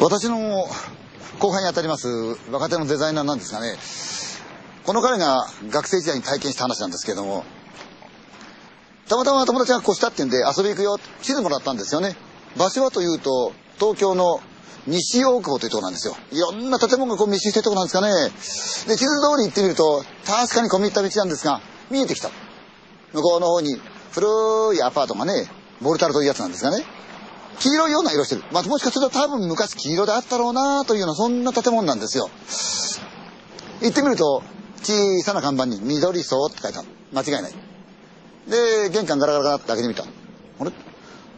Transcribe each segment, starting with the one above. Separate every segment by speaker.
Speaker 1: 私の後輩に当たります若手のデザイナーなんですがねこの彼が学生時代に体験した話なんですけどもたまたま友達が越したっていうんで遊び行くよ地図もらったんですよね。場所はというと東京の西大久保というとこなんですよ。いろんな建物がこう密集してるとこなんですかね。で地図通り行ってみると確かに込み入った道なんですが見えてきた。向こうの方に古いアパートがねボルタルというやつなんですがね。黄色いような色してる。まあ、もしかすると多分昔黄色であったろうなというようなそんな建物なんですよ。行ってみると小さな看板に緑荘って書いてある。間違いない。で、玄関ガラガラガラって開けてみた。あれ？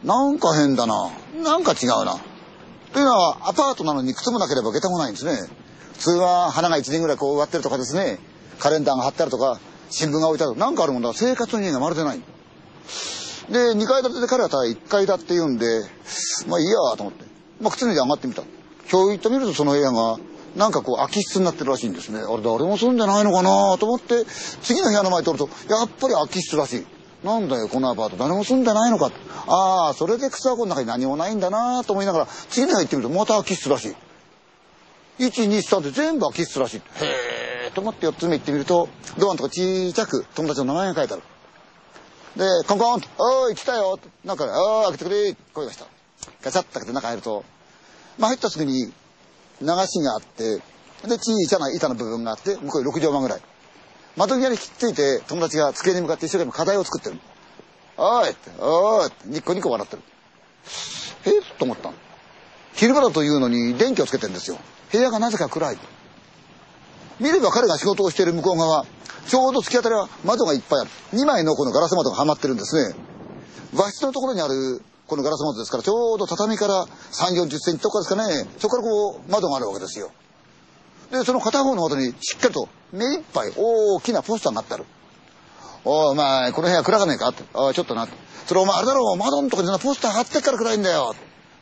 Speaker 1: なんか変だな。なんか違うな。というのはアパートなのに靴もなければ下駄もないんですね。普通は花が1年ぐらいこう植わってるとかですね。カレンダーが貼ってあるとか、新聞が置いてあるとか、なんかあるもんだ。生活の家がまるでない。で、2階建てで彼はただ1階だって言うんで、まあいいやと思って。まあ靴脱いで上がってみた。今日行ってみるとその部屋が、なんかこう空き室になってるらしいんですね。あれ誰も住んでないのかなと思って、次の部屋の前通ると、やっぱり空き室らしい。なんだよ、このアパート誰も住んでないのか。ああ、それで靴箱の中に何もないんだなと思いながら、次の部屋行ってみるとまた空き室らしい。1、2、3で全部空き室らしい。へえと思って4つ目行ってみると、ドアのとこちさく友達の名前が書いてある。で、コンコンと、おーい、来たよなんか、おー、開けてくれ声がした。ガチャッと開けて中入ると、まあ入ったすぐに、流しがあって、で、小さな板の部分があって、向こう6畳間ぐらい。窓際にひっついて、友達が机に向かって一生懸命課題を作ってる。おーいって、おーいって、ニッコニコ笑ってる。えー、と思ったの。昼間だというのに電気をつけてるんですよ。部屋がなぜか暗い。見れば彼が仕事をしている向こう側、ちょうど突き当たりは窓がいっぱいある。2枚のこのガラス窓がはまってるんですね。和室のところにあるこのガラス窓ですから、ちょうど畳から3、40センチとかですかね、そこからこう窓があるわけですよ。で、その片方の窓にしっかりと目いっぱい大きなポスターがあってある。おい、お前、この部屋暗かねえか？って。おい、ちょっとな。それお前あれだろう、窓のとこにそんなポスター貼ってっから暗いんだよ。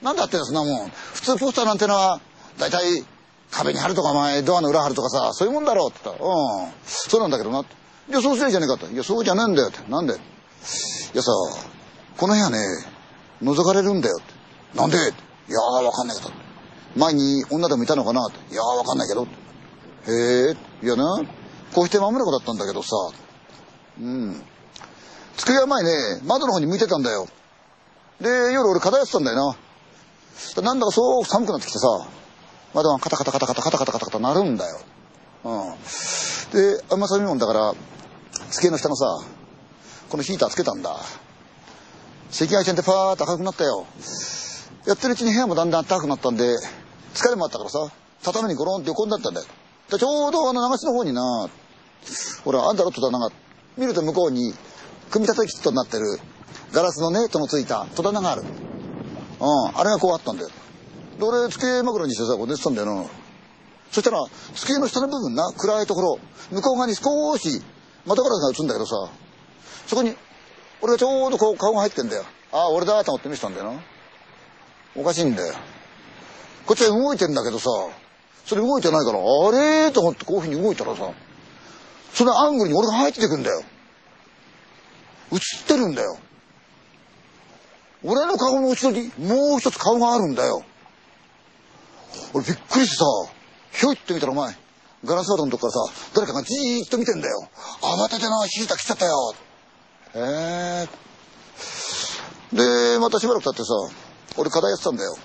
Speaker 1: なんだってそんなもん。普通ポスターなんてのは、だいたい壁に貼るとかお、前、ドアの裏貼るとかさ、そういうもんだろうって言ったら、うん、そうなんだけどな。いや、そうすりゃいいじゃねえかって。いや、そうじゃねえんだよって。なんで？いやさ、この部屋ね、覗かれるんだよって。なんで？いやー、わかんないけど。前に女でもいたのかなって。いやー、わかんないけど。へえ、いやな、こうして守る子だったんだけどさ、うん。机は前ね、窓の方に向いてたんだよ。で、夜俺課題やってたんだよな。なんだかそう寒くなってきてさ、窓がカタカタカタカタカタカタカタカタ鳴るんだよ。うん。で、あんま寒いうもんだから、机の下のさ、このヒーターつけたんだ。赤外線でパーッと赤くなったよ。やってるうちに部屋もだんだん暖かくなったんで、疲れもあったからさ、畳にゴロンって横になったんだよ。でちょうどあの流しの方にな、ほら、あんだろ戸棚が、見ると向こうに、組み立てキットになってる、ガラスのネットのついた戸棚がある。うん、あれがこうあったんだよ。で、俺、机枕にしてさ、こう寝てたんだよな。そしたら、机の下の部分な、暗いところ、向こう側に少し、窓ガラスが映るんだけどさ、そこに、俺がちょうどこう顔が入ってんだよ。ああ、俺だと思って見せたんだよな。おかしいんだよ。こっちは動いてんだけどさ、それ動いてないから、あれと思ってこういうふうに動いたらさ、そのアングルに俺が入ってくんだよ。映ってるんだよ。俺の顔の後ろにもう一つ顔があるんだよ。俺びっくりしてさ、ひょいって見たらお前、ガラス窓のとこからさ、誰かがじーっと見てんだよ。慌ててな、シータ来ちゃったよ。へえ。で、またしばらく経ってさ、俺課題やってたんだよ。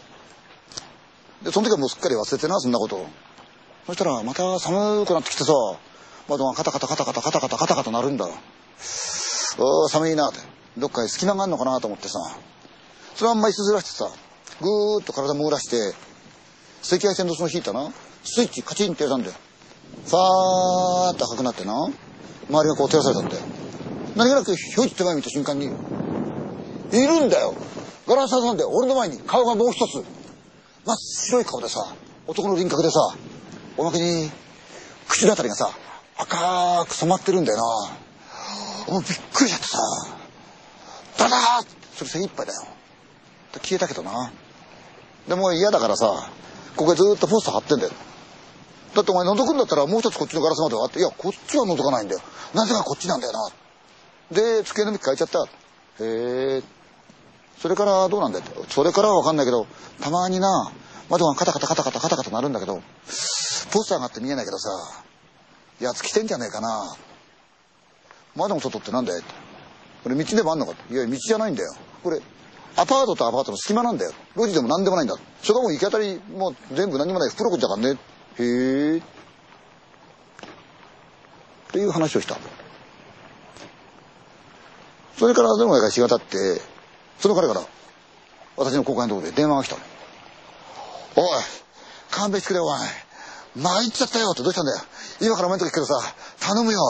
Speaker 1: で、その時はもうすっかり忘れてな、そんなこと。そしたら、また寒くなってきてさ、窓がカタカタカタカタカタカタカタカタ鳴るんだ。お寒いなって。どっかに隙間があんのかなと思ってさ、そのまんま椅子ずらしてさ、ぐーっと体もぐらして、赤外線のその引いたな、スイッチカチンってやったんだよ。ファーって赤くなってな、周りがこう照らされたんだよ。何気なくひょいって前見た瞬間に、いるんだよ。ガラス挟んで俺の前に顔がもう一つ。真っ白い顔でさ、男の輪郭でさ、おまけに口のあたりがさ、赤く染まってるんだよな。もうびっくりしちゃってさ、ダダーそれ精一杯だよ。消えたけどな。でも嫌だからさ、ここへずっとポスター貼ってんだよ。だってお前覗くんだったらもう一つこっちのガラス窓があって、いや、こっちは覗かないんだよ。なぜかこっちなんだよな。で、机の向き変えちゃった。へえ。それからどうなんだよって。それからはわかんないけど、たまにな、窓がカタカタカタカタカタカタ鳴るんだけど、ポスターがあって見えないけどさ、やつ来てんじゃねえかな。窓の外ってなんだよってこれ道でもあんのかっていや、道じゃないんだよ。これ、アパートとアパートの隙間なんだよ。路地でも何でもないんだ。そこも行き当たり、もう全部何もない袋こっちゃからね。へえ。っていう話をした。それからどのぐらいか日が経って、その彼から、私の公開のところで電話が来たの。おい、勘弁してくれよ、お前。参っちゃったよってどうしたんだよ。今からお前のとこ行くけどさ、頼むよ。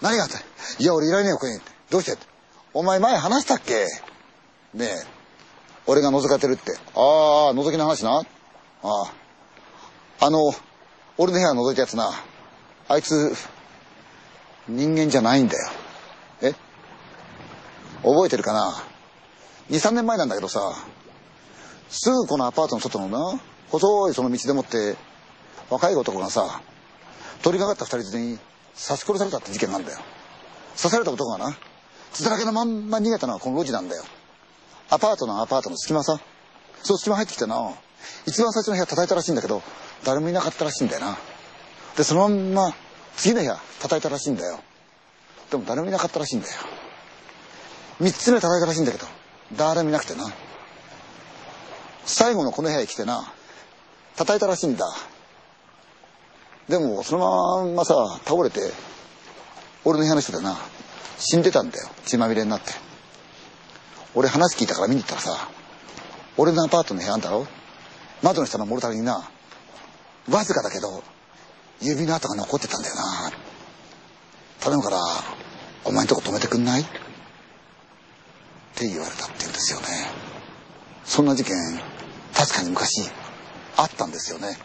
Speaker 1: 何があったいや、俺いらねえよ、ここに。どうしてってお前前話したっけねえ。俺が覗かれてるって。ああ、覗きの話な。ああ。あの、俺の部屋覗いたやつな。あいつ、人間じゃないんだよ。え？覚えてるかな ?2、3年前なんだけどさ、すぐこのアパートの外のな、細いその道でもって、若い男がさ、取り掛かった二人連れに刺し殺されたって事件なんだよ。刺された男がな、血だらけのまんま逃げたのはこの路地なんだよ。アパートのアパートの隙間さ。そう隙間入ってきてな、一番最初の部屋叩いたらしいんだけど、誰もいなかったらしいんだよな。で、そのまんま次の部屋叩いたらしいんだよ。でも誰もいなかったらしいんだよ。三つ目叩いたらしいんだけど、誰もいなくてな。最後のこの部屋へ来てな、叩いたらしいんだ。でも、そのままさ、倒れて、俺の部屋の人でな、死んでたんだよ。血まみれになって。俺話聞いたから見に行ったらさ、俺のアパートの部屋あんだろ？窓の下のモルタルにな、わずかだけど、指の跡が残ってたんだよな。頼むから、お前んとこ止めてくんない？って言われたって言うんですよね。そんな事件、確かに昔、あったんですよね。